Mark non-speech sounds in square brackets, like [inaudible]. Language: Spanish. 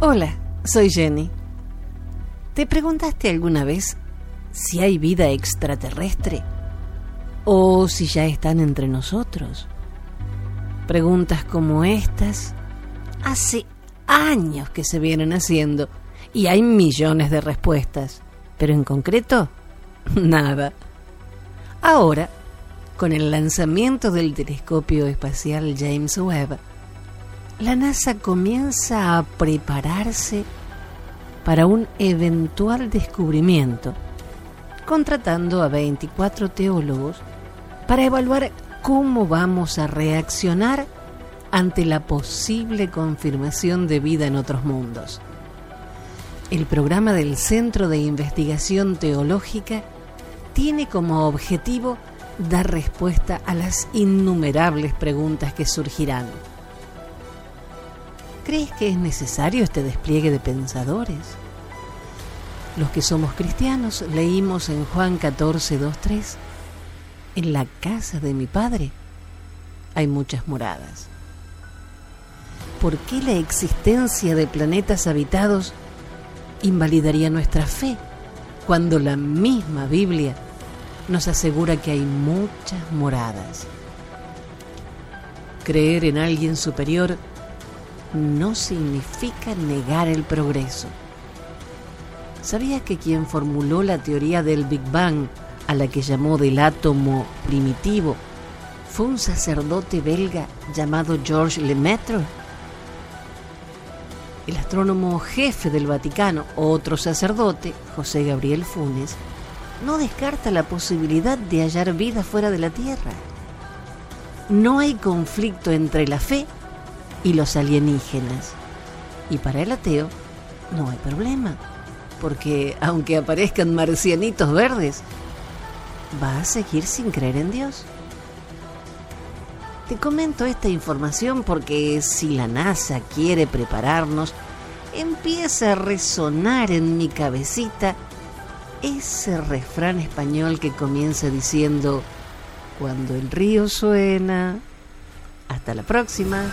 Hola, soy Jenny. ¿Te preguntaste alguna vez si hay vida extraterrestre? ¿O si ya están entre nosotros? Preguntas como estas hace años que se vienen haciendo y hay millones de respuestas, pero en concreto, [laughs] nada. Ahora, con el lanzamiento del telescopio espacial James Webb, la NASA comienza a prepararse para un eventual descubrimiento, contratando a 24 teólogos para evaluar cómo vamos a reaccionar ante la posible confirmación de vida en otros mundos. El programa del Centro de Investigación Teológica tiene como objetivo dar respuesta a las innumerables preguntas que surgirán ¿Crees que es necesario este despliegue de pensadores? Los que somos cristianos leímos en Juan 14, 2, 3, en la casa de mi Padre hay muchas moradas. ¿Por qué la existencia de planetas habitados invalidaría nuestra fe cuando la misma Biblia nos asegura que hay muchas moradas? Creer en alguien superior no significa negar el progreso. ¿Sabía que quien formuló la teoría del Big Bang, a la que llamó del átomo primitivo, fue un sacerdote belga llamado Georges Lemaitre? El astrónomo jefe del Vaticano, otro sacerdote, José Gabriel Funes, no descarta la posibilidad de hallar vida fuera de la Tierra. No hay conflicto entre la fe y los alienígenas. Y para el ateo no hay problema, porque aunque aparezcan marcianitos verdes, va a seguir sin creer en Dios. Te comento esta información porque si la NASA quiere prepararnos, empieza a resonar en mi cabecita ese refrán español que comienza diciendo, cuando el río suena, hasta la próxima.